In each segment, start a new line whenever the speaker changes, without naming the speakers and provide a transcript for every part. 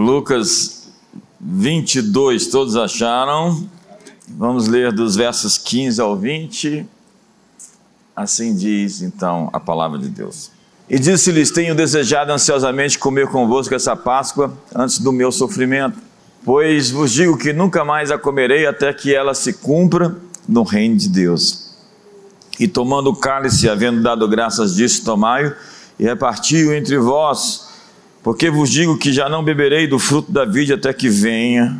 Lucas 22, todos acharam? Vamos ler dos versos 15 ao 20. Assim diz então a palavra de Deus. E disse-lhes: Tenho desejado ansiosamente comer convosco essa Páscoa antes do meu sofrimento, pois vos digo que nunca mais a comerei até que ela se cumpra no reino de Deus. E tomando o cálice, havendo dado graças disso, tomai-o e reparti-o entre vós, porque vos digo que já não beberei do fruto da vide até que venha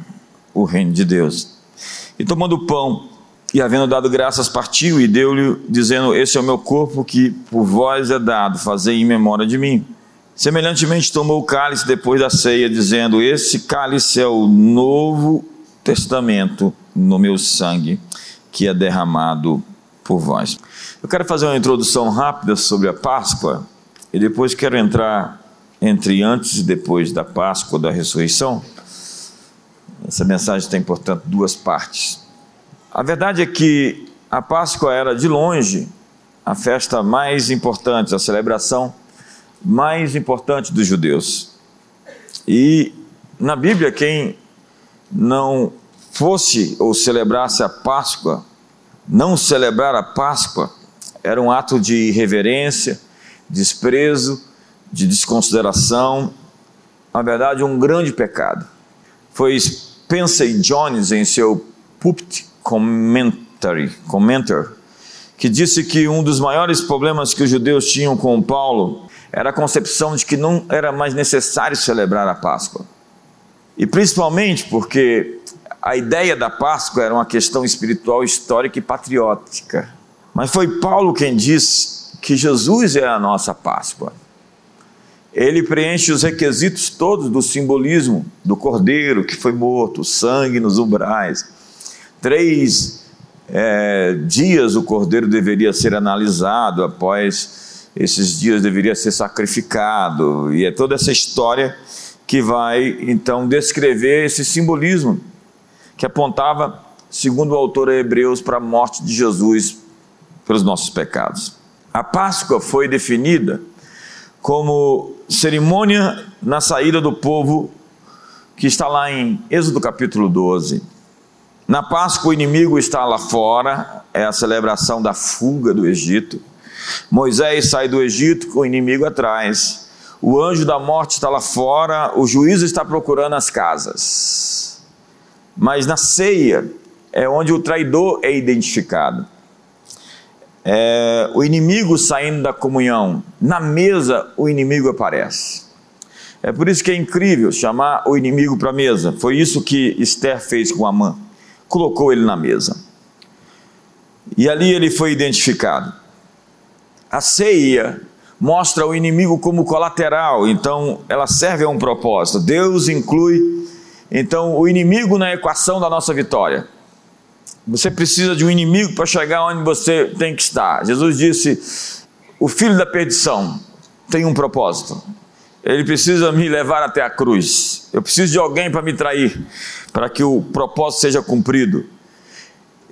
o reino de Deus. E tomando o pão, e havendo dado graças, partiu e deu-lhe, dizendo: Esse é o meu corpo que por vós é dado, fazei em memória de mim. Semelhantemente, tomou o cálice depois da ceia, dizendo: Esse cálice é o novo testamento no meu sangue, que é derramado por vós. Eu quero fazer uma introdução rápida sobre a Páscoa, e depois quero entrar entre antes e depois da Páscoa, da ressurreição. Essa mensagem tem, portanto, duas partes. A verdade é que a Páscoa era, de longe, a festa mais importante, a celebração mais importante dos judeus. E na Bíblia, quem não fosse ou celebrasse a Páscoa, não celebrar a Páscoa, era um ato de irreverência, desprezo, de desconsideração, na verdade, um grande pecado. Foi Spencer Jones, em seu Pulpit Commentary, Commenter, que disse que um dos maiores problemas que os judeus tinham com Paulo era a concepção de que não era mais necessário celebrar a Páscoa. E principalmente porque a ideia da Páscoa era uma questão espiritual, histórica e patriótica. Mas foi Paulo quem disse que Jesus é a nossa Páscoa. Ele preenche os requisitos todos do simbolismo do cordeiro que foi morto, sangue nos umbrais. Três é, dias o cordeiro deveria ser analisado, após esses dias deveria ser sacrificado, e é toda essa história que vai então descrever esse simbolismo que apontava, segundo o autor Hebreus, para a morte de Jesus pelos nossos pecados. A Páscoa foi definida como cerimônia na saída do povo, que está lá em Êxodo capítulo 12. Na Páscoa, o inimigo está lá fora, é a celebração da fuga do Egito. Moisés sai do Egito com o inimigo atrás. O anjo da morte está lá fora, o juiz está procurando as casas. Mas na ceia é onde o traidor é identificado é, o inimigo saindo da comunhão, na mesa o inimigo aparece. É por isso que é incrível chamar o inimigo para a mesa. Foi isso que Esther fez com Amã. Colocou ele na mesa. E ali ele foi identificado. A ceia mostra o inimigo como colateral, então ela serve a um propósito. Deus inclui então o inimigo na equação da nossa vitória. Você precisa de um inimigo para chegar onde você tem que estar. Jesus disse: O filho da perdição tem um propósito. Ele precisa me levar até a cruz. Eu preciso de alguém para me trair, para que o propósito seja cumprido.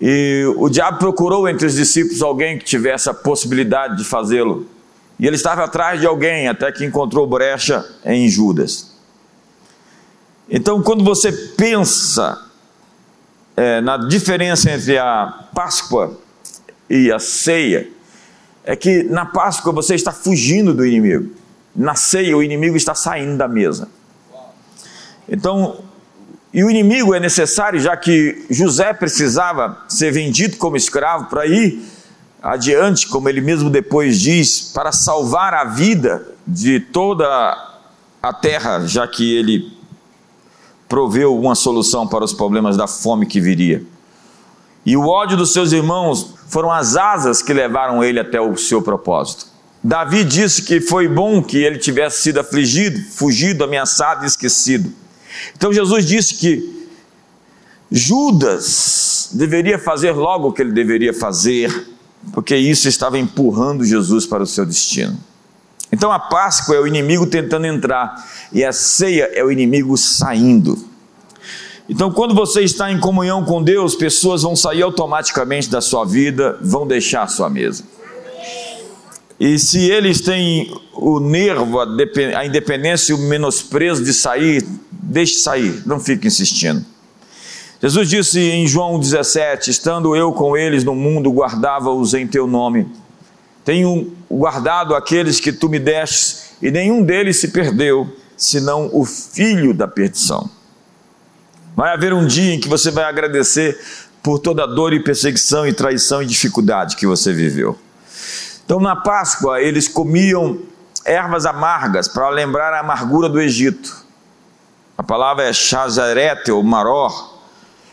E o diabo procurou entre os discípulos alguém que tivesse a possibilidade de fazê-lo. E ele estava atrás de alguém até que encontrou brecha em Judas. Então, quando você pensa é, na diferença entre a Páscoa e a ceia, é que na Páscoa você está fugindo do inimigo, na ceia o inimigo está saindo da mesa. Então, e o inimigo é necessário, já que José precisava ser vendido como escravo para ir adiante, como ele mesmo depois diz, para salvar a vida de toda a terra, já que ele proveu uma solução para os problemas da fome que viria. E o ódio dos seus irmãos foram as asas que levaram ele até o seu propósito. Davi disse que foi bom que ele tivesse sido afligido, fugido, ameaçado e esquecido. Então Jesus disse que Judas deveria fazer logo o que ele deveria fazer, porque isso estava empurrando Jesus para o seu destino. Então a Páscoa é o inimigo tentando entrar e a ceia é o inimigo saindo. Então, quando você está em comunhão com Deus, pessoas vão sair automaticamente da sua vida, vão deixar a sua mesa. E se eles têm o nervo, a independência e o menosprezo de sair deixe sair, não fique insistindo. Jesus disse em João 17: Estando eu com eles no mundo, guardava-os em teu nome. Tenho guardado aqueles que tu me destes, e nenhum deles se perdeu, senão o filho da perdição. Vai haver um dia em que você vai agradecer por toda a dor e perseguição e traição e dificuldade que você viveu. Então, na Páscoa, eles comiam ervas amargas para lembrar a amargura do Egito. A palavra é Shazarete ou Maror,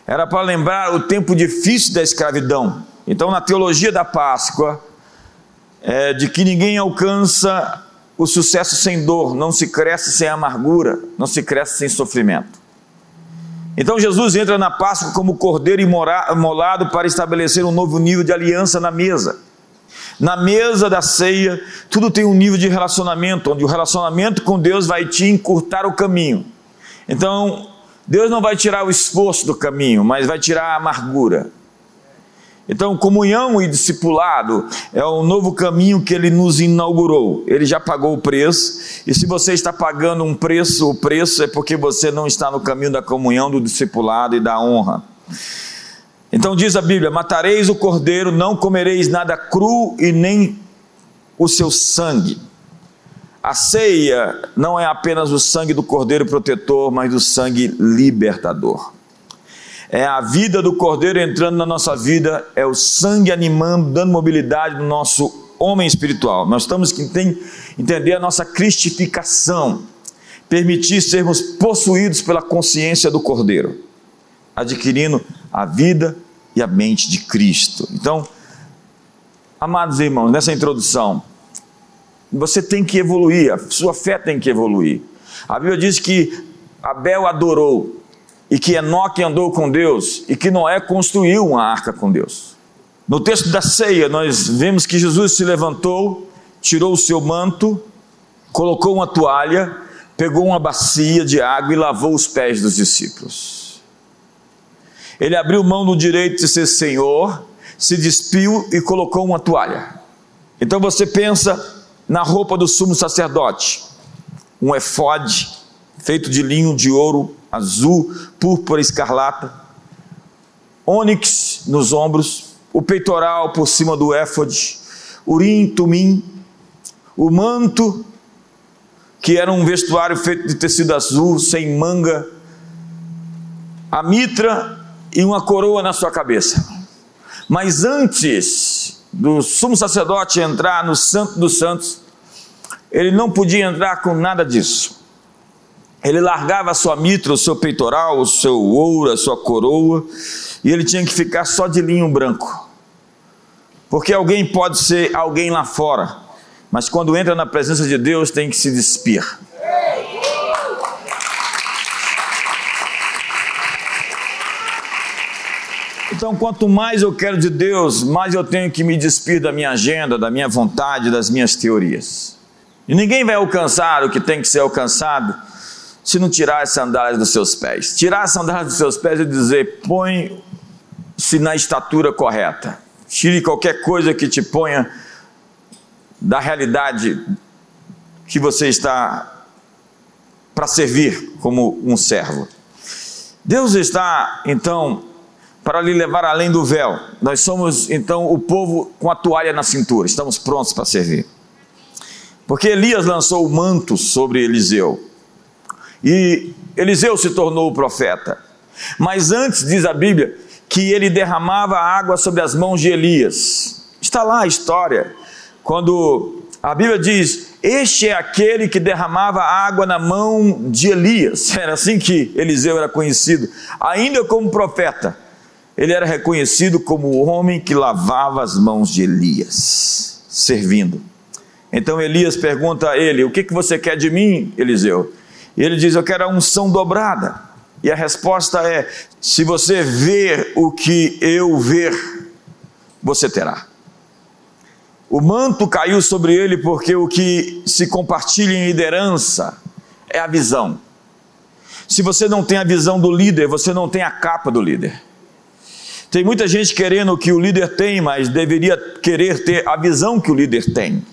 era para lembrar o tempo difícil da escravidão. Então, na teologia da Páscoa, é de que ninguém alcança o sucesso sem dor, não se cresce sem amargura, não se cresce sem sofrimento. Então Jesus entra na Páscoa como cordeiro imolado para estabelecer um novo nível de aliança na mesa. Na mesa da ceia, tudo tem um nível de relacionamento, onde o relacionamento com Deus vai te encurtar o caminho. Então, Deus não vai tirar o esforço do caminho, mas vai tirar a amargura. Então, comunhão e discipulado é um novo caminho que ele nos inaugurou. Ele já pagou o preço, e se você está pagando um preço, o preço é porque você não está no caminho da comunhão, do discipulado e da honra. Então diz a Bíblia: Matareis o cordeiro, não comereis nada cru e nem o seu sangue. A ceia não é apenas o sangue do cordeiro protetor, mas do sangue libertador. É a vida do cordeiro entrando na nossa vida, é o sangue animando, dando mobilidade no nosso homem espiritual. Nós estamos que entender a nossa cristificação, permitir sermos possuídos pela consciência do cordeiro, adquirindo a vida e a mente de Cristo. Então, amados irmãos, nessa introdução, você tem que evoluir, a sua fé tem que evoluir. A Bíblia diz que Abel adorou, e que Enoque andou com Deus, e que Noé construiu uma arca com Deus. No texto da ceia, nós vemos que Jesus se levantou, tirou o seu manto, colocou uma toalha, pegou uma bacia de água e lavou os pés dos discípulos. Ele abriu mão do direito de ser Senhor, se despiu e colocou uma toalha. Então você pensa na roupa do sumo sacerdote, um efode feito de linho de ouro azul, púrpura escarlata, ônix nos ombros, o peitoral por cima do éfode, urim, tumim, o manto, que era um vestuário feito de tecido azul, sem manga, a mitra e uma coroa na sua cabeça. Mas antes do sumo sacerdote entrar no Santo dos Santos, ele não podia entrar com nada disso. Ele largava a sua mitra, o seu peitoral, o seu ouro, a sua coroa, e ele tinha que ficar só de linho branco. Porque alguém pode ser alguém lá fora, mas quando entra na presença de Deus tem que se despir. Então, quanto mais eu quero de Deus, mais eu tenho que me despir da minha agenda, da minha vontade, das minhas teorias. E ninguém vai alcançar o que tem que ser alcançado se não tirar as sandálias dos seus pés. Tirar as sandálias dos seus pés e dizer: põe-se na estatura correta. Tire qualquer coisa que te ponha da realidade que você está para servir como um servo. Deus está, então, para lhe levar além do véu. Nós somos então o povo com a toalha na cintura, estamos prontos para servir. Porque Elias lançou o manto sobre Eliseu. E Eliseu se tornou o profeta. Mas antes diz a Bíblia que ele derramava água sobre as mãos de Elias. Está lá a história. Quando a Bíblia diz: Este é aquele que derramava água na mão de Elias. Era assim que Eliseu era conhecido, ainda como profeta ele era reconhecido como o homem que lavava as mãos de Elias, servindo. Então Elias pergunta a ele: O que, que você quer de mim, Eliseu? E ele diz: Eu quero a unção dobrada. E a resposta é: Se você ver o que eu ver, você terá. O manto caiu sobre ele porque o que se compartilha em liderança é a visão. Se você não tem a visão do líder, você não tem a capa do líder. Tem muita gente querendo o que o líder tem, mas deveria querer ter a visão que o líder tem.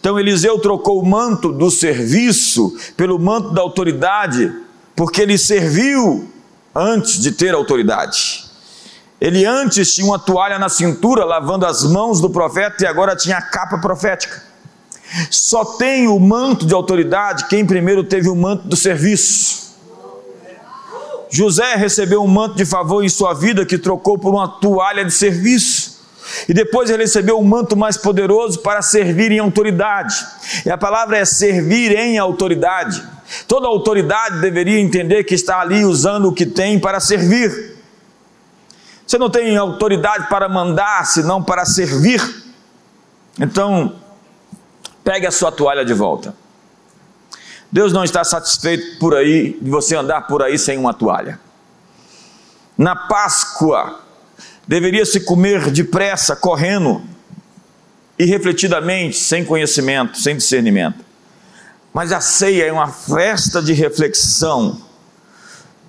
Então Eliseu trocou o manto do serviço pelo manto da autoridade porque ele serviu antes de ter autoridade. Ele antes tinha uma toalha na cintura lavando as mãos do profeta e agora tinha a capa profética. Só tem o manto de autoridade quem primeiro teve o manto do serviço. José recebeu um manto de favor em sua vida que trocou por uma toalha de serviço. E depois ele recebeu um manto mais poderoso para servir em autoridade. E a palavra é servir em autoridade. Toda autoridade deveria entender que está ali usando o que tem para servir. Você não tem autoridade para mandar, senão para servir. Então, pegue a sua toalha de volta. Deus não está satisfeito por aí de você andar por aí sem uma toalha. Na Páscoa, deveria se comer depressa, correndo e refletidamente, sem conhecimento, sem discernimento. Mas a ceia é uma festa de reflexão,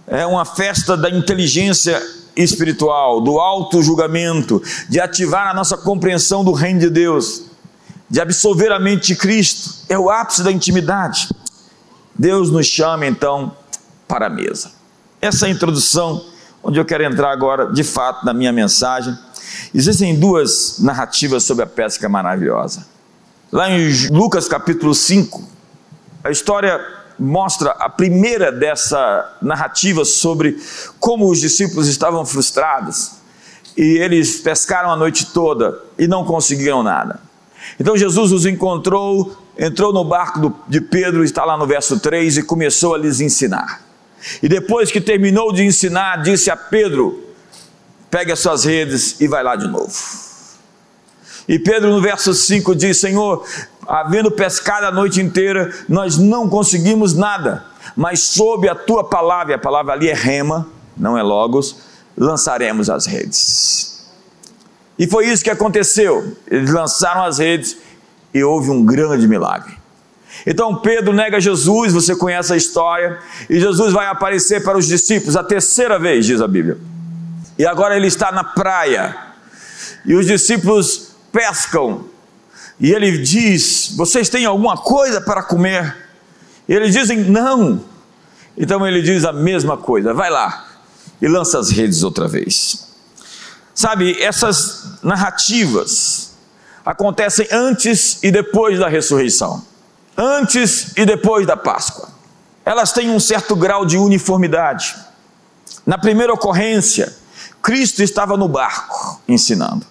é uma festa da inteligência espiritual, do auto julgamento, de ativar a nossa compreensão do reino de Deus, de absolver a mente de Cristo, é o ápice da intimidade. Deus nos chama então para a mesa. Essa é introdução, onde eu quero entrar agora, de fato, na minha mensagem. Existem duas narrativas sobre a pesca maravilhosa. Lá em Lucas capítulo 5, a história mostra a primeira dessa narrativa sobre como os discípulos estavam frustrados e eles pescaram a noite toda e não conseguiram nada. Então Jesus os encontrou, entrou no barco de Pedro, está lá no verso 3, e começou a lhes ensinar. E depois que terminou de ensinar, disse a Pedro: pegue as suas redes e vai lá de novo. E Pedro, no verso 5, diz: Senhor, havendo pescado a noite inteira, nós não conseguimos nada, mas sob a tua palavra, a palavra ali é rema, não é logos, lançaremos as redes. E foi isso que aconteceu. Eles lançaram as redes e houve um grande milagre. Então Pedro nega Jesus, você conhece a história, e Jesus vai aparecer para os discípulos a terceira vez, diz a Bíblia. E agora ele está na praia, e os discípulos pescam e ele diz: Vocês têm alguma coisa para comer? E eles dizem: Não. Então ele diz a mesma coisa: Vai lá e lança as redes outra vez. Sabe, essas narrativas acontecem antes e depois da ressurreição, antes e depois da Páscoa. Elas têm um certo grau de uniformidade. Na primeira ocorrência, Cristo estava no barco ensinando.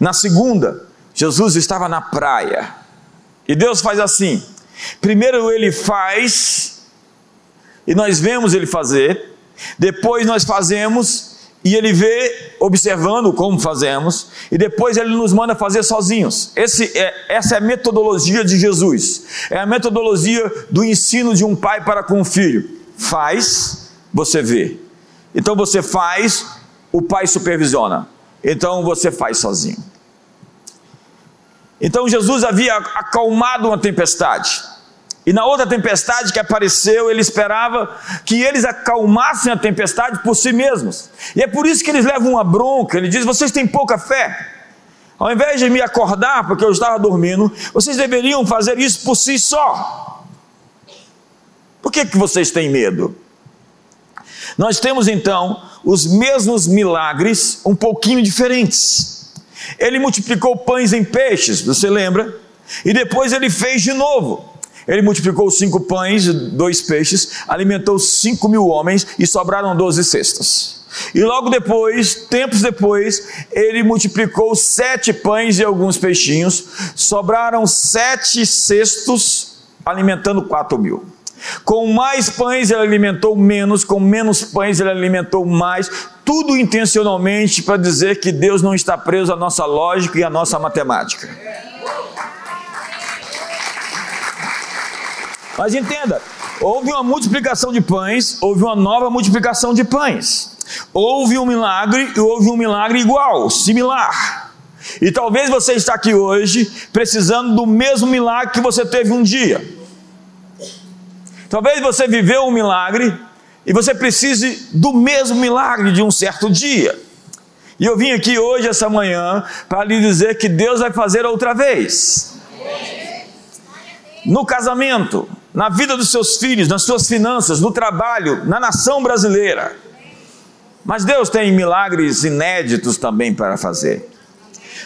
Na segunda, Jesus estava na praia. E Deus faz assim: primeiro ele faz, e nós vemos ele fazer, depois nós fazemos, e ele vê, observando como fazemos, e depois ele nos manda fazer sozinhos. É, essa é a metodologia de Jesus, é a metodologia do ensino de um pai para com o filho. Faz, você vê. Então você faz, o pai supervisiona. Então você faz sozinho. Então Jesus havia acalmado uma tempestade. E na outra tempestade que apareceu, ele esperava que eles acalmassem a tempestade por si mesmos. E é por isso que eles levam uma bronca. Ele diz: Vocês têm pouca fé. Ao invés de me acordar porque eu estava dormindo, vocês deveriam fazer isso por si só. Por que, que vocês têm medo? Nós temos então os mesmos milagres, um pouquinho diferentes. Ele multiplicou pães em peixes, você lembra? E depois ele fez de novo. Ele multiplicou cinco pães e dois peixes, alimentou cinco mil homens e sobraram doze cestas. E logo depois, tempos depois, ele multiplicou sete pães e alguns peixinhos, sobraram sete cestos, alimentando quatro mil. Com mais pães ele alimentou menos, com menos pães ele alimentou mais, tudo intencionalmente para dizer que Deus não está preso à nossa lógica e à nossa matemática. Mas entenda, houve uma multiplicação de pães, houve uma nova multiplicação de pães. Houve um milagre e houve um milagre igual, similar. E talvez você está aqui hoje precisando do mesmo milagre que você teve um dia. Talvez você viveu um milagre e você precise do mesmo milagre de um certo dia. E eu vim aqui hoje, essa manhã, para lhe dizer que Deus vai fazer outra vez. No casamento, na vida dos seus filhos, nas suas finanças, no trabalho, na nação brasileira. Mas Deus tem milagres inéditos também para fazer.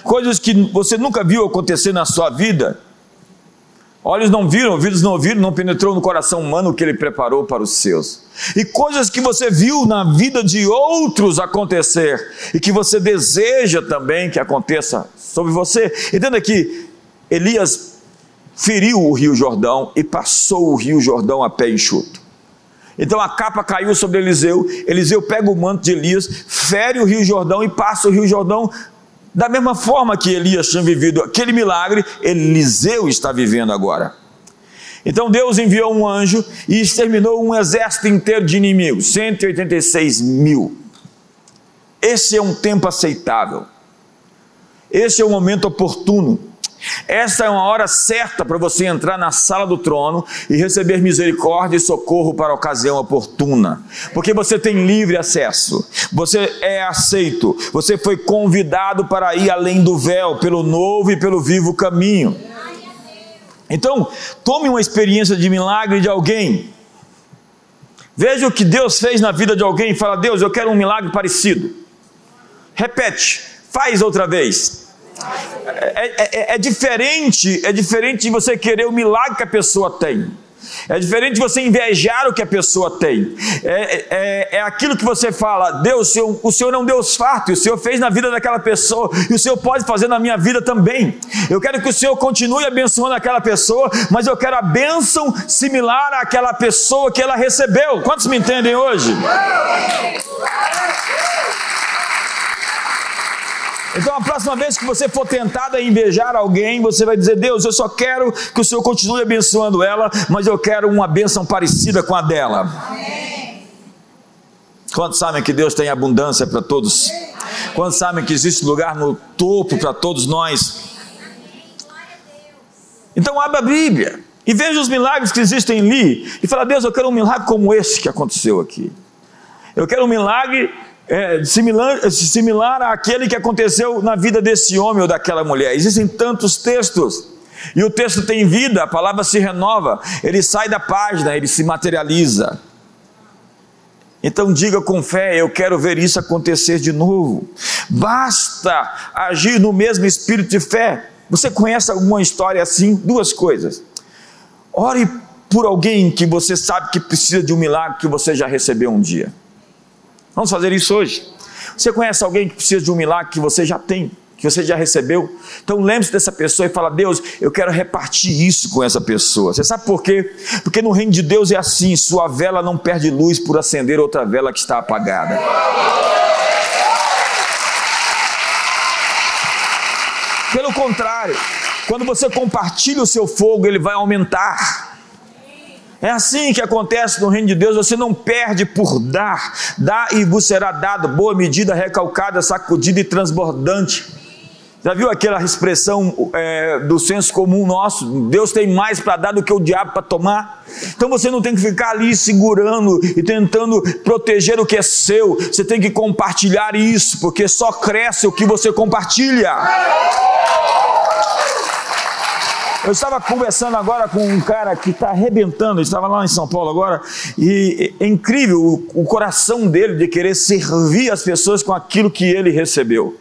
Coisas que você nunca viu acontecer na sua vida. Olhos não viram, ouvidos não ouviram, não penetrou no coração humano o que ele preparou para os seus. E coisas que você viu na vida de outros acontecer e que você deseja também que aconteça sobre você. Entenda que Elias feriu o Rio Jordão e passou o Rio Jordão a pé enxuto. Então a capa caiu sobre Eliseu, Eliseu pega o manto de Elias, fere o Rio Jordão e passa o Rio Jordão da mesma forma que Elias tinha vivido aquele milagre, Eliseu está vivendo agora. Então Deus enviou um anjo e exterminou um exército inteiro de inimigos 186 mil. Esse é um tempo aceitável, esse é o momento oportuno esta é uma hora certa para você entrar na sala do trono e receber misericórdia e socorro para a ocasião oportuna, porque você tem livre acesso, você é aceito, você foi convidado para ir além do véu, pelo novo e pelo vivo caminho. Então, tome uma experiência de milagre de alguém. Veja o que Deus fez na vida de alguém e fala: Deus, eu quero um milagre parecido. Repete, faz outra vez. É, é, é, diferente, é diferente de você querer o milagre que a pessoa tem. É diferente de você invejar o que a pessoa tem. É, é, é aquilo que você fala, Deus, o Senhor, o Senhor é um Deus farto, e o Senhor fez na vida daquela pessoa, e o Senhor pode fazer na minha vida também. Eu quero que o Senhor continue abençoando aquela pessoa, mas eu quero a bênção similar àquela pessoa que ela recebeu. Quantos me entendem hoje? Então, a próxima vez que você for tentado a invejar alguém, você vai dizer: Deus, eu só quero que o Senhor continue abençoando ela, mas eu quero uma bênção parecida com a dela. Amém. Quantos sabem que Deus tem abundância para todos? Quantos sabem que existe lugar no topo para todos nós? Então, abra a Bíblia e veja os milagres que existem ali e fala: Deus, eu quero um milagre como esse que aconteceu aqui. Eu quero um milagre é, similar, similar àquele que aconteceu na vida desse homem ou daquela mulher. Existem tantos textos. E o texto tem vida, a palavra se renova, ele sai da página, ele se materializa. Então diga com fé: eu quero ver isso acontecer de novo. Basta agir no mesmo espírito de fé. Você conhece alguma história assim? Duas coisas. Ore por alguém que você sabe que precisa de um milagre que você já recebeu um dia. Vamos fazer isso hoje. Você conhece alguém que precisa de um milagre que você já tem, que você já recebeu? Então lembre-se dessa pessoa e fala: Deus, eu quero repartir isso com essa pessoa. Você sabe por quê? Porque no reino de Deus é assim: sua vela não perde luz por acender outra vela que está apagada. Pelo contrário, quando você compartilha o seu fogo, ele vai aumentar. É assim que acontece no reino de Deus, você não perde por dar, dá e vos será dado, boa medida, recalcada, sacudida e transbordante. Já viu aquela expressão é, do senso comum nosso? Deus tem mais para dar do que o diabo para tomar. Então você não tem que ficar ali segurando e tentando proteger o que é seu. Você tem que compartilhar isso, porque só cresce o que você compartilha. Eu estava conversando agora com um cara que está arrebentando, estava lá em São Paulo agora, e é incrível o, o coração dele de querer servir as pessoas com aquilo que ele recebeu.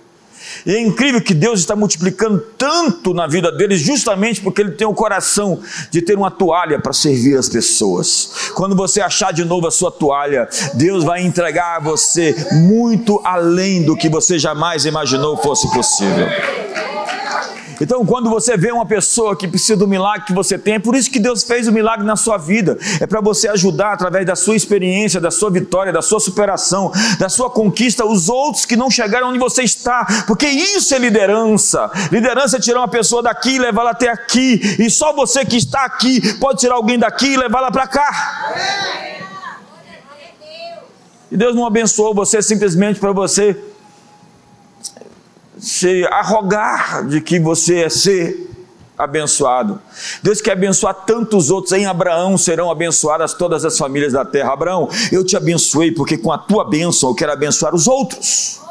E é incrível que Deus está multiplicando tanto na vida dele, justamente porque ele tem o coração de ter uma toalha para servir as pessoas. Quando você achar de novo a sua toalha, Deus vai entregar a você muito além do que você jamais imaginou fosse possível. Então, quando você vê uma pessoa que precisa do milagre que você tem, é por isso que Deus fez o milagre na sua vida. É para você ajudar através da sua experiência, da sua vitória, da sua superação, da sua conquista, os outros que não chegaram onde você está. Porque isso é liderança. Liderança é tirar uma pessoa daqui e levá-la até aqui. E só você que está aqui pode tirar alguém daqui e levá-la para cá. E Deus não abençoou você simplesmente para você se arrogar de que você é ser abençoado. Deus quer abençoar tantos outros. Em Abraão serão abençoadas todas as famílias da terra. Abraão, eu te abençoei porque com a tua bênção eu quero abençoar os outros.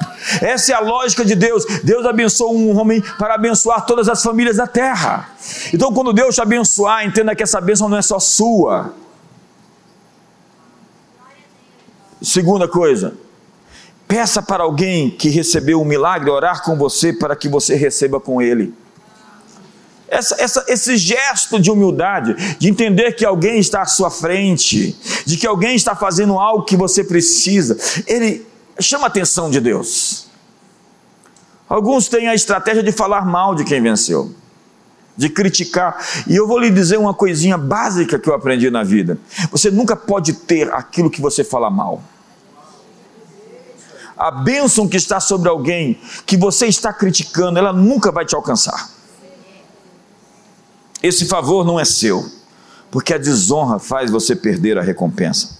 Essa é a lógica de Deus. Deus abençoou um homem para abençoar todas as famílias da terra. Então, quando Deus te abençoar, entenda que essa bênção não é só sua. Segunda coisa, peça para alguém que recebeu um milagre orar com você para que você receba com ele. Essa, essa, esse gesto de humildade, de entender que alguém está à sua frente, de que alguém está fazendo algo que você precisa, ele chama a atenção de Deus. Alguns têm a estratégia de falar mal de quem venceu, de criticar. E eu vou lhe dizer uma coisinha básica que eu aprendi na vida: você nunca pode ter aquilo que você fala mal a bênção que está sobre alguém que você está criticando, ela nunca vai te alcançar. Esse favor não é seu, porque a desonra faz você perder a recompensa.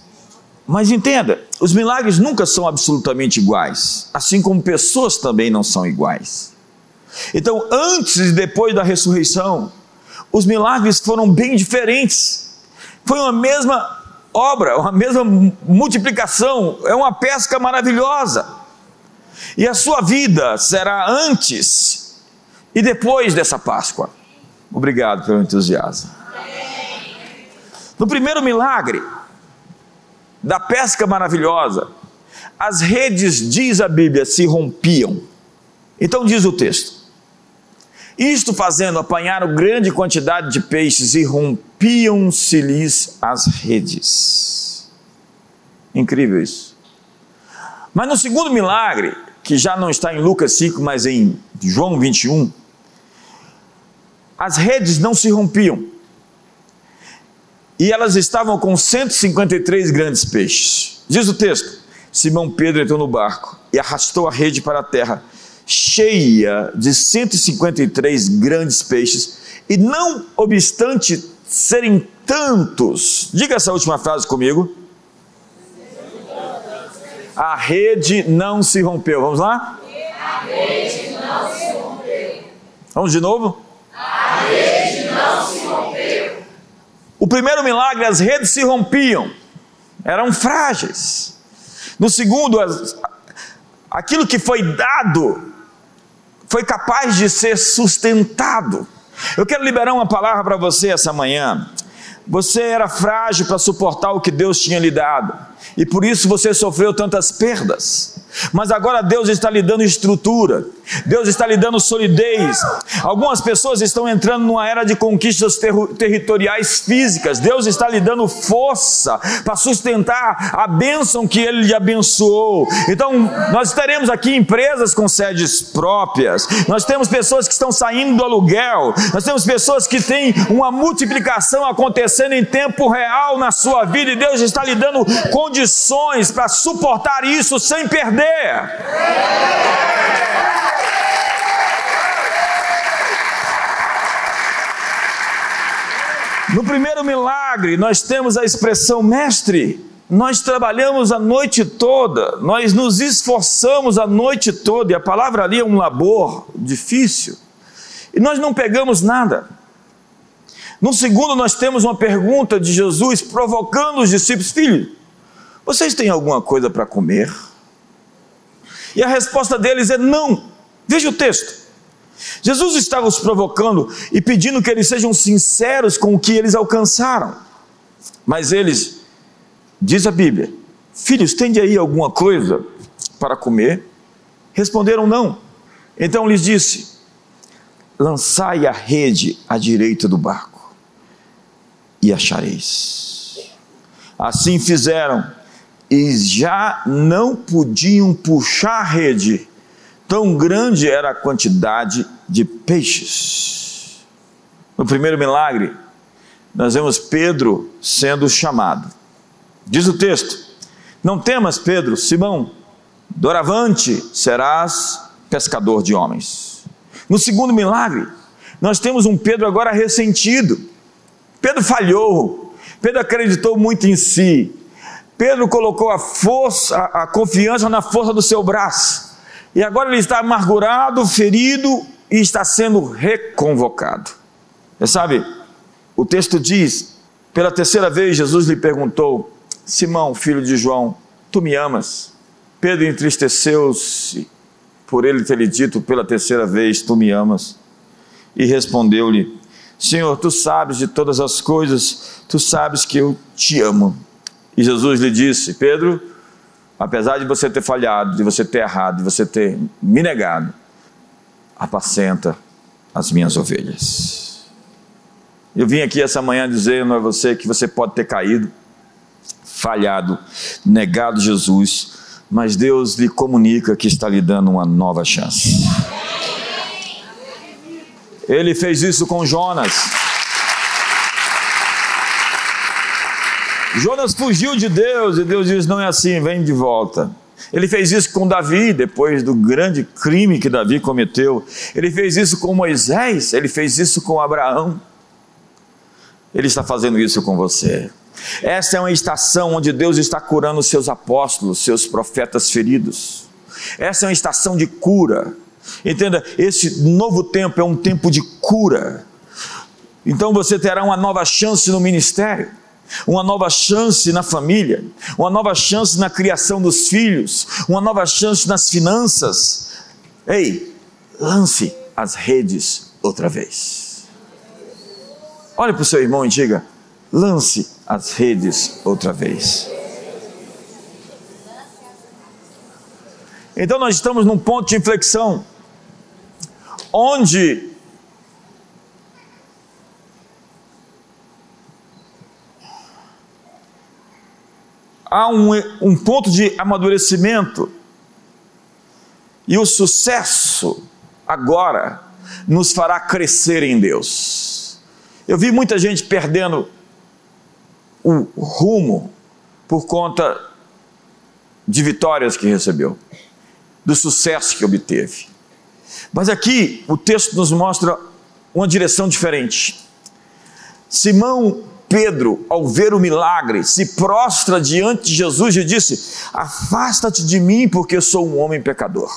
Mas entenda, os milagres nunca são absolutamente iguais, assim como pessoas também não são iguais. Então, antes e depois da ressurreição, os milagres foram bem diferentes. Foi uma mesma obra, uma mesma multiplicação, é uma pesca maravilhosa. E a sua vida será antes e depois dessa Páscoa. Obrigado pelo entusiasmo. No primeiro milagre da pesca maravilhosa, as redes, diz a Bíblia, se rompiam. Então diz o texto: isto fazendo, apanharam grande quantidade de peixes e rompiam-se-lhes as redes. Incrível isso. Mas no segundo milagre, que já não está em Lucas 5, mas em João 21, as redes não se rompiam. E elas estavam com 153 grandes peixes. Diz o texto: Simão Pedro entrou no barco e arrastou a rede para a terra cheia de 153 grandes peixes, e não obstante serem tantos, diga essa última frase comigo. A rede não se rompeu. Vamos lá? A rede não se rompeu. Vamos de novo? A rede não se rompeu. O primeiro milagre, as redes se rompiam, eram frágeis. No segundo, as, aquilo que foi dado foi capaz de ser sustentado. Eu quero liberar uma palavra para você essa manhã. Você era frágil para suportar o que Deus tinha lhe dado, e por isso você sofreu tantas perdas. Mas agora Deus está lhe dando estrutura, Deus está lhe dando solidez. Algumas pessoas estão entrando numa era de conquistas ter territoriais físicas. Deus está lhe dando força para sustentar a bênção que Ele lhe abençoou. Então, nós teremos aqui empresas com sedes próprias, nós temos pessoas que estão saindo do aluguel, nós temos pessoas que têm uma multiplicação acontecendo em tempo real na sua vida e Deus está lhe dando condições para suportar isso sem perder. No primeiro milagre, nós temos a expressão mestre. Nós trabalhamos a noite toda, nós nos esforçamos a noite toda, e a palavra ali é um labor difícil, e nós não pegamos nada. No segundo, nós temos uma pergunta de Jesus provocando os discípulos: Filho, vocês têm alguma coisa para comer? E a resposta deles é não. Veja o texto. Jesus estava os provocando e pedindo que eles sejam sinceros com o que eles alcançaram. Mas eles, diz a Bíblia, filhos, tende aí alguma coisa para comer? Responderam não. Então lhes disse: lançai a rede à direita do barco e achareis. Assim fizeram e já não podiam puxar a rede, tão grande era a quantidade de peixes. No primeiro milagre, nós vemos Pedro sendo chamado. Diz o texto: Não temas, Pedro, Simão, doravante serás pescador de homens. No segundo milagre, nós temos um Pedro agora ressentido. Pedro falhou, Pedro acreditou muito em si, Pedro colocou a força, a, a confiança na força do seu braço. E agora ele está amargurado, ferido e está sendo reconvocado. Você sabe, o texto diz: pela terceira vez Jesus lhe perguntou, Simão, filho de João, tu me amas? Pedro entristeceu-se por ele ter lhe dito pela terceira vez: Tu me amas. E respondeu-lhe: Senhor, tu sabes de todas as coisas, tu sabes que eu te amo. E Jesus lhe disse: Pedro, apesar de você ter falhado, de você ter errado, de você ter me negado, apacenta as minhas ovelhas. Eu vim aqui essa manhã dizendo a você que você pode ter caído, falhado, negado Jesus, mas Deus lhe comunica que está lhe dando uma nova chance. Ele fez isso com Jonas. Jonas fugiu de Deus e Deus diz: Não é assim, vem de volta. Ele fez isso com Davi, depois do grande crime que Davi cometeu. Ele fez isso com Moisés, ele fez isso com Abraão. Ele está fazendo isso com você. Essa é uma estação onde Deus está curando seus apóstolos, seus profetas feridos. Essa é uma estação de cura. Entenda, esse novo tempo é um tempo de cura. Então você terá uma nova chance no ministério, uma nova chance na família, uma nova chance na criação dos filhos, uma nova chance nas finanças. Ei, lance as redes outra vez. Olhe para o seu irmão e diga: lance as redes outra vez. Então nós estamos num ponto de inflexão onde há um, um ponto de amadurecimento e o sucesso agora nos fará crescer em Deus. Eu vi muita gente perdendo o rumo por conta de vitórias que recebeu, do sucesso que obteve. Mas aqui o texto nos mostra uma direção diferente. Simão Pedro, ao ver o milagre, se prostra diante de Jesus e disse: Afasta-te de mim, porque sou um homem pecador.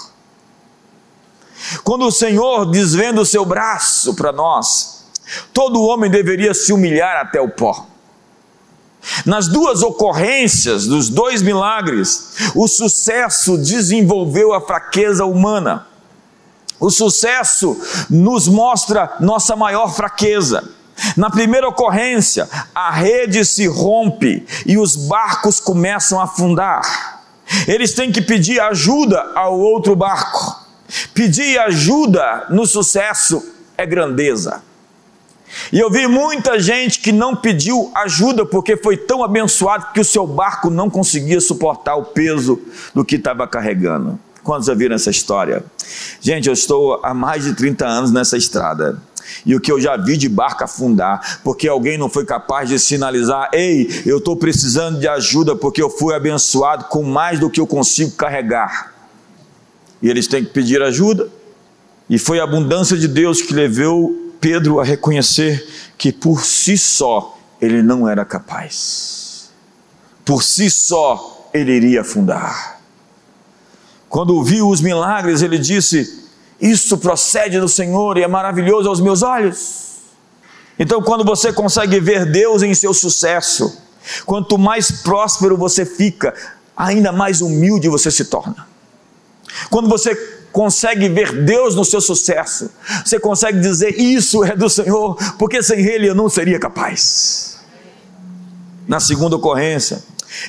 Quando o Senhor desvenda o seu braço para nós, todo homem deveria se humilhar até o pó. Nas duas ocorrências dos dois milagres, o sucesso desenvolveu a fraqueza humana. O sucesso nos mostra nossa maior fraqueza. Na primeira ocorrência, a rede se rompe e os barcos começam a afundar. Eles têm que pedir ajuda ao outro barco. Pedir ajuda no sucesso é grandeza. E eu vi muita gente que não pediu ajuda porque foi tão abençoado que o seu barco não conseguia suportar o peso do que estava carregando. Quantos já viram essa história? Gente, eu estou há mais de 30 anos nessa estrada. E o que eu já vi de barco afundar, porque alguém não foi capaz de sinalizar: ei, eu estou precisando de ajuda porque eu fui abençoado com mais do que eu consigo carregar. E eles têm que pedir ajuda. E foi a abundância de Deus que levou Pedro a reconhecer que por si só ele não era capaz. Por si só ele iria afundar. Quando viu os milagres, ele disse: Isso procede do Senhor e é maravilhoso aos meus olhos. Então, quando você consegue ver Deus em seu sucesso, quanto mais próspero você fica, ainda mais humilde você se torna. Quando você consegue ver Deus no seu sucesso, você consegue dizer: Isso é do Senhor, porque sem Ele eu não seria capaz. Na segunda ocorrência,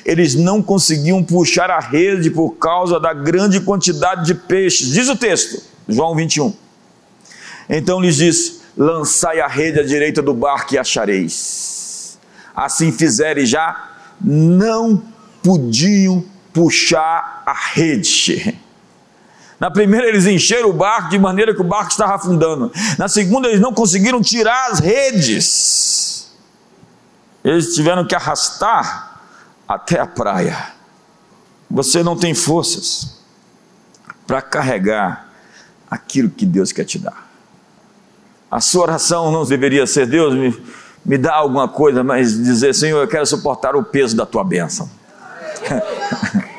eles não conseguiam puxar a rede por causa da grande quantidade de peixes, diz o texto, João 21. Então lhes disse: Lançai a rede à direita do barco e achareis. Assim fizerem já, não podiam puxar a rede. Na primeira, eles encheram o barco de maneira que o barco estava afundando. Na segunda, eles não conseguiram tirar as redes. Eles tiveram que arrastar até a praia. Você não tem forças para carregar aquilo que Deus quer te dar. A sua oração não deveria ser: Deus, me, me dá alguma coisa, mas dizer: Senhor, eu quero suportar o peso da tua bênção.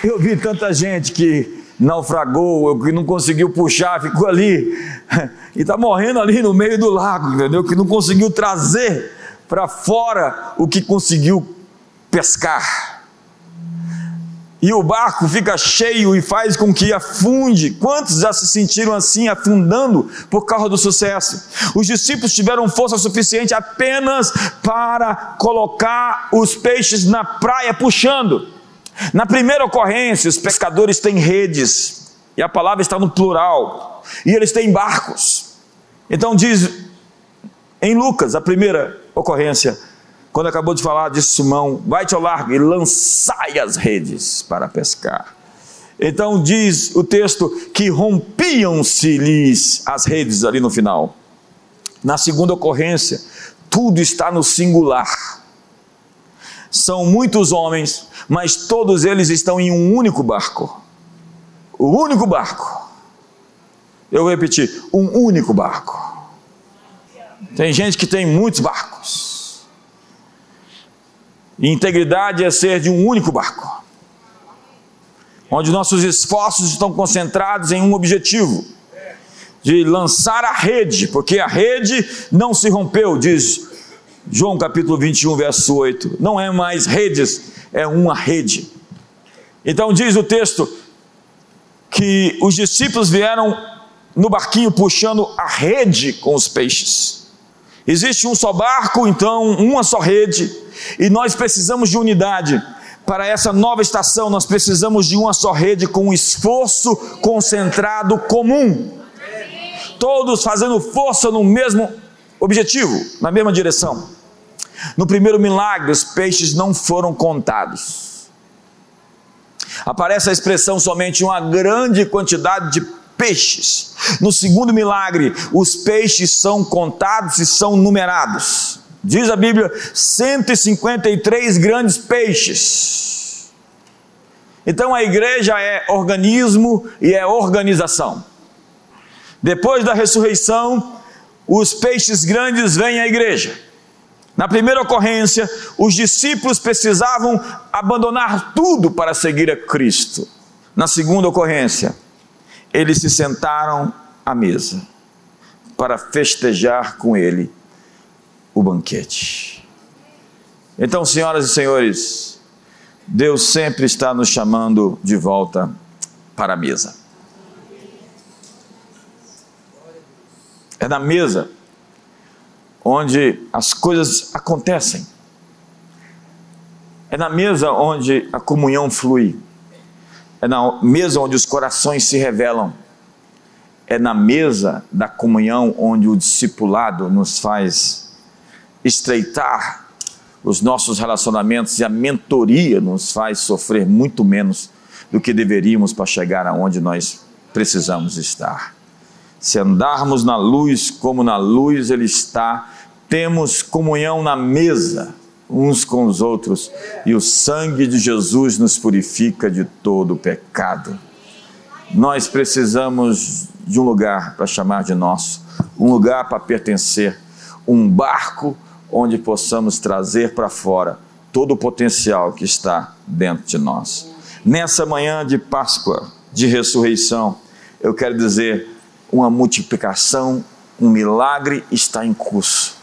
Eu vi tanta gente que naufragou, que não conseguiu puxar, ficou ali e está morrendo ali no meio do lago, entendeu? Que não conseguiu trazer para fora o que conseguiu pescar e o barco fica cheio e faz com que afunde. Quantos já se sentiram assim, afundando por causa do sucesso? Os discípulos tiveram força suficiente apenas para colocar os peixes na praia puxando. Na primeira ocorrência, os pescadores têm redes, e a palavra está no plural, e eles têm barcos. Então diz em Lucas, a primeira ocorrência, quando acabou de falar de Simão, vai-te ao largo e lançai as redes para pescar. Então diz o texto que rompiam-se-lhes as redes ali no final. Na segunda ocorrência, tudo está no singular. São muitos homens, mas todos eles estão em um único barco. O único barco. Eu vou repetir: um único barco. Tem gente que tem muitos barcos. E integridade é ser de um único barco, onde nossos esforços estão concentrados em um objetivo, de lançar a rede, porque a rede não se rompeu, diz João capítulo 21, verso 8. Não é mais redes, é uma rede. Então diz o texto que os discípulos vieram no barquinho puxando a rede com os peixes. Existe um só barco, então uma só rede, e nós precisamos de unidade. Para essa nova estação, nós precisamos de uma só rede com um esforço concentrado comum. Todos fazendo força no mesmo objetivo, na mesma direção. No primeiro milagre, os peixes não foram contados. Aparece a expressão somente uma grande quantidade de peixes. No segundo milagre, os peixes são contados e são numerados. Diz a Bíblia: 153 grandes peixes. Então a igreja é organismo e é organização. Depois da ressurreição, os peixes grandes vêm à igreja. Na primeira ocorrência, os discípulos precisavam abandonar tudo para seguir a Cristo. Na segunda ocorrência, eles se sentaram à mesa para festejar com ele o banquete. Então, senhoras e senhores, Deus sempre está nos chamando de volta para a mesa. É na mesa onde as coisas acontecem. É na mesa onde a comunhão flui. É na mesa onde os corações se revelam. É na mesa da comunhão onde o discipulado nos faz estreitar os nossos relacionamentos e a mentoria nos faz sofrer muito menos do que deveríamos para chegar aonde nós precisamos estar. Se andarmos na luz como na luz Ele está, temos comunhão na mesa uns com os outros, e o sangue de Jesus nos purifica de todo pecado. Nós precisamos de um lugar para chamar de nosso, um lugar para pertencer, um barco onde possamos trazer para fora todo o potencial que está dentro de nós. Nessa manhã de Páscoa, de ressurreição, eu quero dizer, uma multiplicação, um milagre está em curso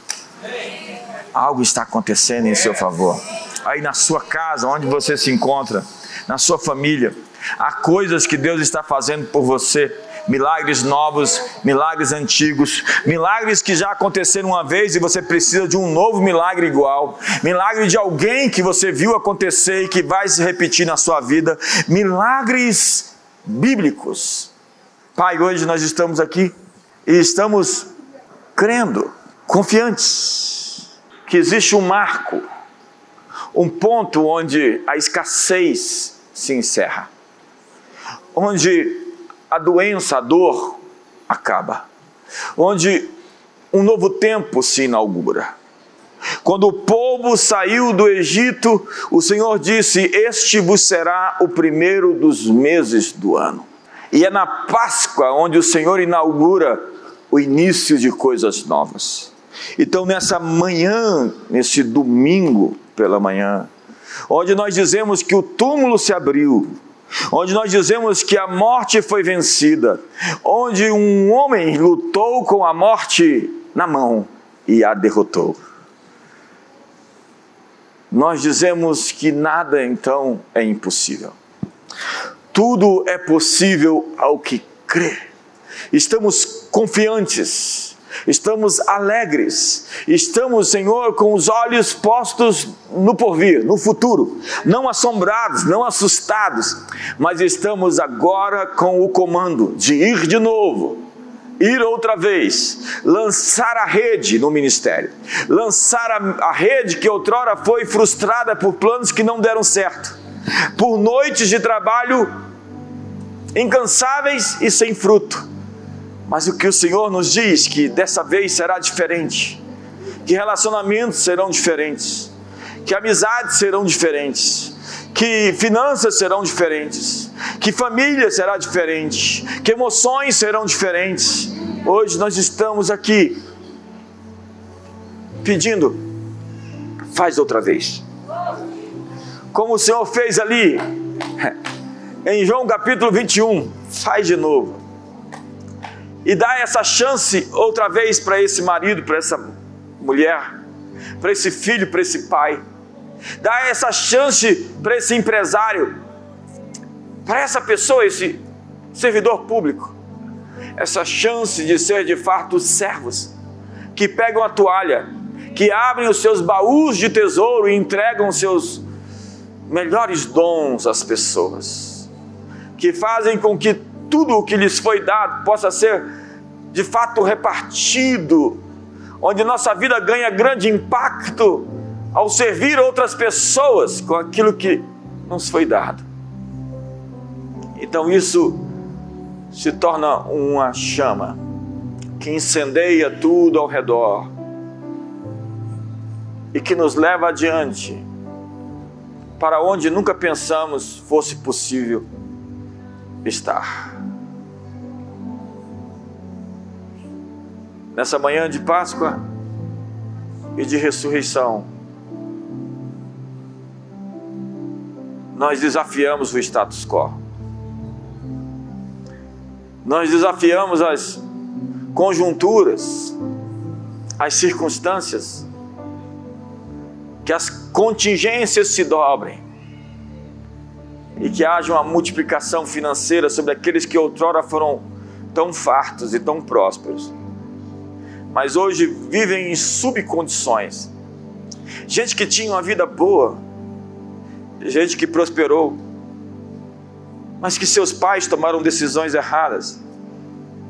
algo está acontecendo em seu favor. Aí na sua casa, onde você se encontra, na sua família, há coisas que Deus está fazendo por você. Milagres novos, milagres antigos, milagres que já aconteceram uma vez e você precisa de um novo milagre igual, milagre de alguém que você viu acontecer e que vai se repetir na sua vida, milagres bíblicos. Pai, hoje nós estamos aqui e estamos crendo, confiantes que existe um marco, um ponto onde a escassez se encerra, onde a doença, a dor acaba, onde um novo tempo se inaugura. Quando o povo saiu do Egito, o Senhor disse: Este vos será o primeiro dos meses do ano. E é na Páscoa onde o Senhor inaugura o início de coisas novas. Então, nessa manhã, nesse domingo pela manhã, onde nós dizemos que o túmulo se abriu onde nós dizemos que a morte foi vencida, onde um homem lutou com a morte na mão e a derrotou. Nós dizemos que nada então é impossível. Tudo é possível ao que crê. Estamos confiantes estamos alegres, estamos, Senhor, com os olhos postos no porvir, no futuro, não assombrados, não assustados, mas estamos agora com o comando de ir de novo, ir outra vez, lançar a rede no ministério, lançar a, a rede que outrora foi frustrada por planos que não deram certo, por noites de trabalho incansáveis e sem fruto mas o que o Senhor nos diz que dessa vez será diferente, que relacionamentos serão diferentes, que amizades serão diferentes, que finanças serão diferentes, que família será diferente, que emoções serão diferentes. Hoje nós estamos aqui pedindo, faz outra vez. Como o Senhor fez ali em João capítulo 21, faz de novo e dá essa chance outra vez para esse marido, para essa mulher, para esse filho, para esse pai. Dá essa chance para esse empresário, para essa pessoa, esse servidor público. Essa chance de ser de fato servos que pegam a toalha, que abrem os seus baús de tesouro e entregam seus melhores dons às pessoas, que fazem com que tudo o que lhes foi dado possa ser de fato repartido, onde nossa vida ganha grande impacto ao servir outras pessoas com aquilo que nos foi dado. Então isso se torna uma chama que incendeia tudo ao redor e que nos leva adiante para onde nunca pensamos fosse possível estar. Nessa manhã de Páscoa e de ressurreição, nós desafiamos o status quo. Nós desafiamos as conjunturas, as circunstâncias, que as contingências se dobrem e que haja uma multiplicação financeira sobre aqueles que outrora foram tão fartos e tão prósperos mas hoje vivem em subcondições. Gente que tinha uma vida boa, gente que prosperou, mas que seus pais tomaram decisões erradas,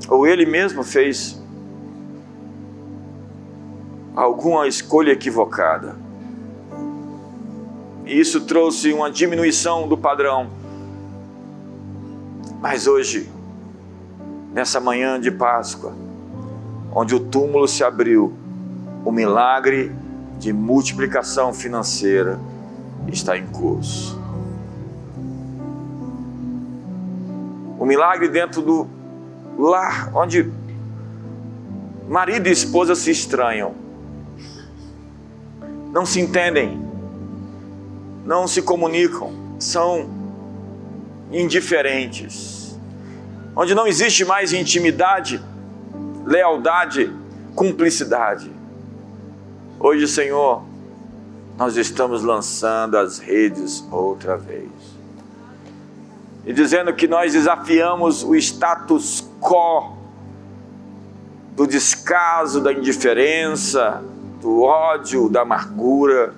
ou ele mesmo fez alguma escolha equivocada. E isso trouxe uma diminuição do padrão. Mas hoje, nessa manhã de Páscoa, onde o túmulo se abriu, o milagre de multiplicação financeira está em curso. O milagre dentro do lar, onde marido e esposa se estranham, não se entendem, não se comunicam, são indiferentes, onde não existe mais intimidade lealdade, cumplicidade. Hoje, Senhor, nós estamos lançando as redes outra vez. E dizendo que nós desafiamos o status quo do descaso, da indiferença, do ódio, da amargura.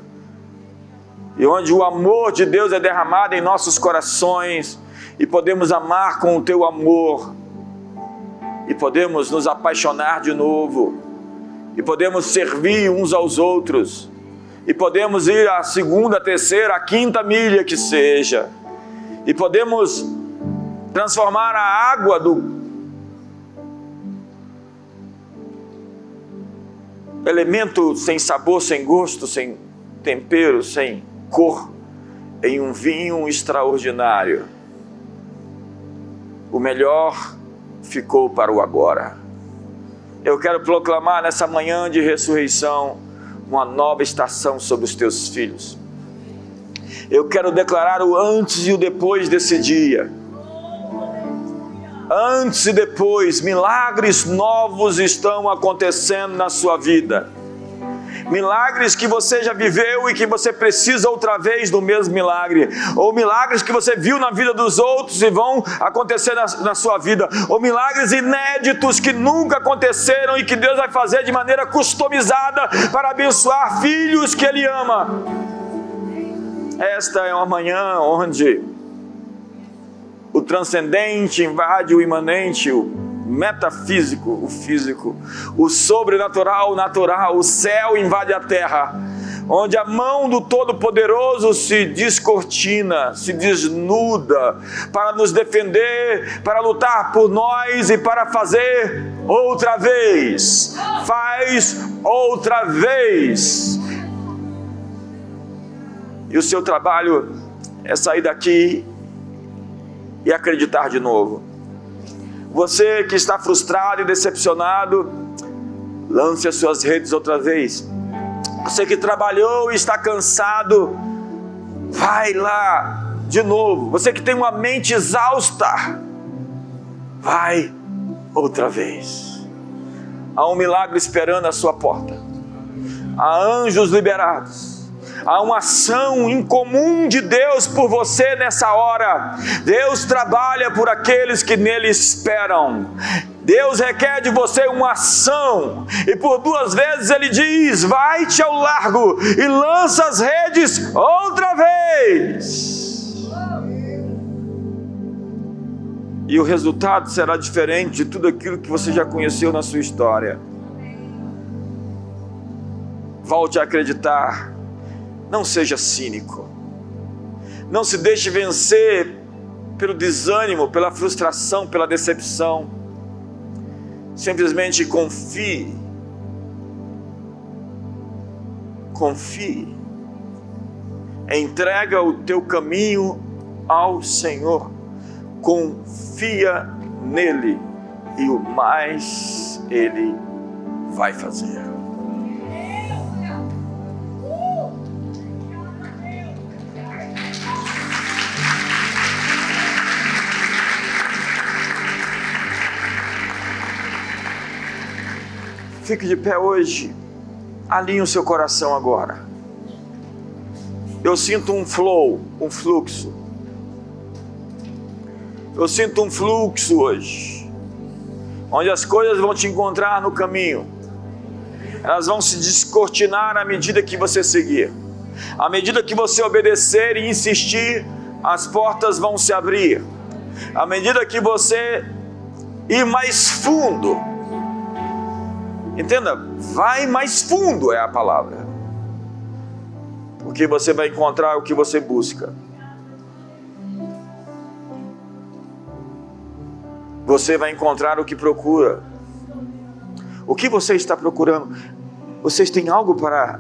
E onde o amor de Deus é derramado em nossos corações e podemos amar com o teu amor e podemos nos apaixonar de novo, e podemos servir uns aos outros, e podemos ir à segunda, terceira, a quinta milha que seja, e podemos transformar a água do elemento sem sabor, sem gosto, sem tempero, sem cor, em um vinho extraordinário. O melhor ficou para o agora. Eu quero proclamar nessa manhã de ressurreição uma nova estação sobre os teus filhos. Eu quero declarar o antes e o depois desse dia. Antes e depois, milagres novos estão acontecendo na sua vida milagres que você já viveu e que você precisa outra vez do mesmo milagre, ou milagres que você viu na vida dos outros e vão acontecer na, na sua vida, ou milagres inéditos que nunca aconteceram e que Deus vai fazer de maneira customizada para abençoar filhos que Ele ama. Esta é uma manhã onde o transcendente invade o imanente, o metafísico, o físico, o sobrenatural, o natural, o céu invade a terra, onde a mão do Todo-Poderoso se descortina, se desnuda para nos defender, para lutar por nós e para fazer outra vez. Faz outra vez. E o seu trabalho é sair daqui e acreditar de novo. Você que está frustrado e decepcionado, lance as suas redes outra vez. Você que trabalhou e está cansado, vai lá de novo. Você que tem uma mente exausta, vai outra vez. Há um milagre esperando a sua porta. Há anjos liberados há uma ação incomum de Deus por você nessa hora. Deus trabalha por aqueles que nele esperam. Deus requer de você uma ação, e por duas vezes ele diz: vai-te ao largo e lança as redes outra vez. E o resultado será diferente de tudo aquilo que você já conheceu na sua história. Volte a acreditar não seja cínico. Não se deixe vencer pelo desânimo, pela frustração, pela decepção. Simplesmente confie. Confie. Entrega o teu caminho ao Senhor. Confia nele e o mais ele vai fazer. Fique de pé hoje. Alinhe o seu coração agora. Eu sinto um flow, um fluxo. Eu sinto um fluxo hoje. Onde as coisas vão te encontrar no caminho. Elas vão se descortinar à medida que você seguir. À medida que você obedecer e insistir, as portas vão se abrir. À medida que você ir mais fundo, Entenda, vai mais fundo é a palavra. Porque você vai encontrar o que você busca. Você vai encontrar o que procura. O que você está procurando? Vocês têm algo para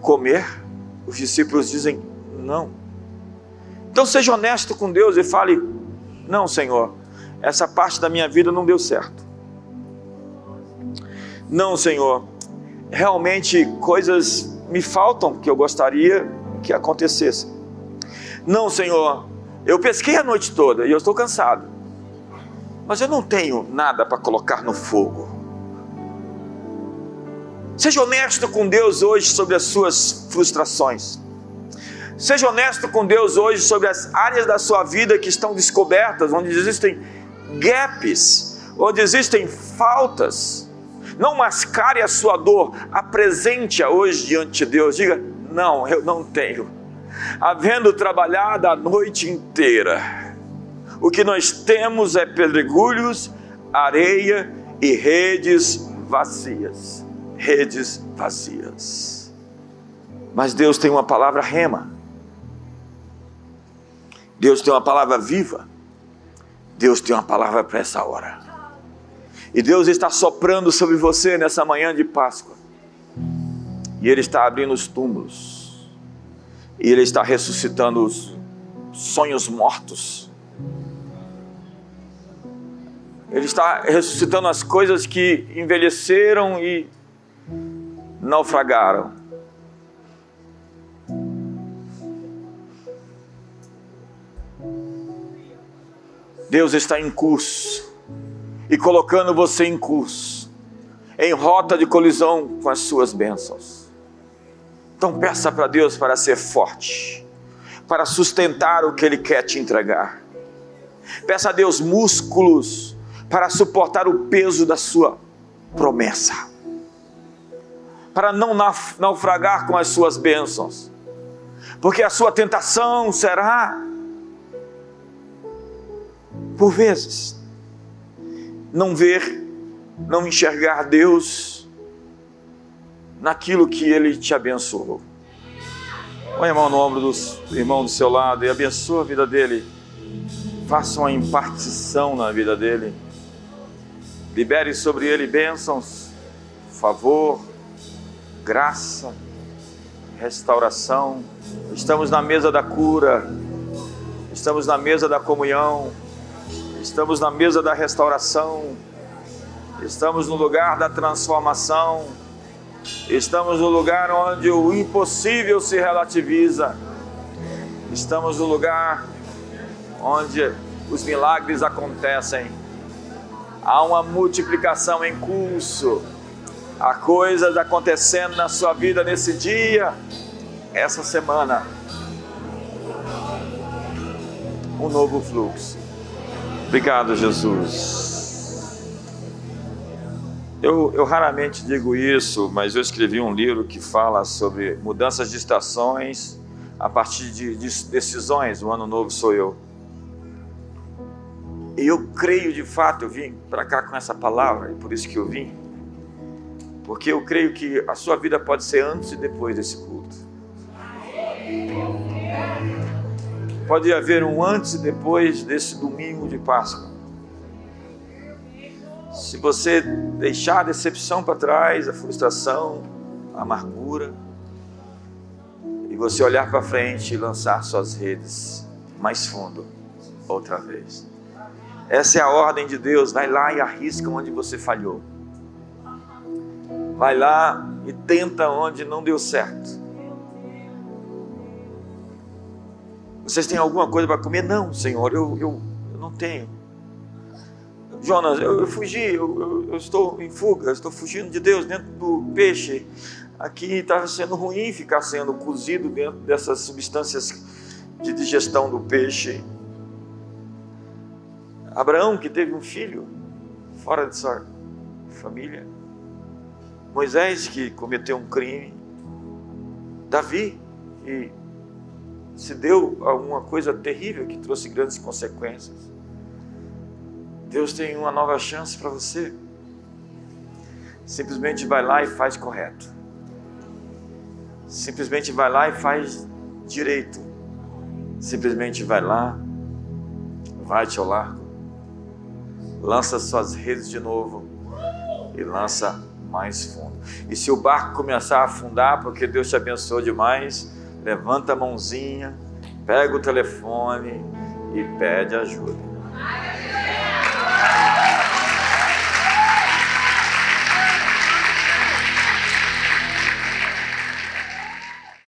comer? Os discípulos dizem: Não. Então seja honesto com Deus e fale: Não, Senhor, essa parte da minha vida não deu certo. Não, Senhor, realmente coisas me faltam que eu gostaria que acontecessem. Não, Senhor, eu pesquei a noite toda e eu estou cansado, mas eu não tenho nada para colocar no fogo. Seja honesto com Deus hoje sobre as suas frustrações. Seja honesto com Deus hoje sobre as áreas da sua vida que estão descobertas, onde existem gaps, onde existem faltas. Não mascare a sua dor, apresente-a hoje diante de Deus. Diga: Não, eu não tenho. Havendo trabalhado a noite inteira, o que nós temos é pedregulhos, areia e redes vazias. Redes vazias. Mas Deus tem uma palavra rema. Deus tem uma palavra viva. Deus tem uma palavra para essa hora. E Deus está soprando sobre você nessa manhã de Páscoa. E Ele está abrindo os túmulos. E Ele está ressuscitando os sonhos mortos. Ele está ressuscitando as coisas que envelheceram e naufragaram. Deus está em curso e colocando você em curso, em rota de colisão com as suas bênçãos. Então peça para Deus para ser forte, para sustentar o que Ele quer te entregar. Peça a Deus músculos para suportar o peso da sua promessa, para não naufragar com as suas bênçãos, porque a sua tentação será, por vezes, não ver, não enxergar Deus naquilo que Ele te abençoou. Põe a mão no ombro do irmão do seu lado e abençoa a vida dele. Faça uma impartição na vida dele. Libere sobre ele bênçãos, favor, graça, restauração. Estamos na mesa da cura, estamos na mesa da comunhão, estamos na mesa da restauração, estamos no lugar da transformação, estamos no lugar onde o impossível se relativiza, estamos no lugar onde os milagres acontecem. Há uma multiplicação em curso, há coisas acontecendo na sua vida nesse dia, essa semana. Um novo fluxo. Obrigado, Jesus. Eu, eu raramente digo isso, mas eu escrevi um livro que fala sobre mudanças de estações a partir de, de decisões. O ano novo sou eu. E eu creio de fato, eu vim para cá com essa palavra, e por isso que eu vim. Porque eu creio que a sua vida pode ser antes e depois desse culto. Pode haver um antes e depois desse domingo de Páscoa. Se você deixar a decepção para trás, a frustração, a amargura, e você olhar para frente e lançar suas redes mais fundo outra vez. Essa é a ordem de Deus. Vai lá e arrisca onde você falhou. Vai lá e tenta onde não deu certo. Vocês têm alguma coisa para comer? Não, Senhor, eu, eu, eu não tenho. Jonas, eu, eu fugi, eu, eu, estou em fuga, estou fugindo de Deus dentro do peixe. Aqui está sendo ruim ficar sendo cozido dentro dessas substâncias de digestão do peixe. Abraão, que teve um filho fora de sua família. Moisés, que cometeu um crime. Davi, que se deu a uma coisa terrível que trouxe grandes consequências. Deus tem uma nova chance para você. Simplesmente vai lá e faz correto. Simplesmente vai lá e faz direito. Simplesmente vai lá, vai-te ao largo lança suas redes de novo e lança mais fundo. E se o barco começar a afundar, porque Deus te abençoou demais, levanta a mãozinha, pega o telefone e pede ajuda.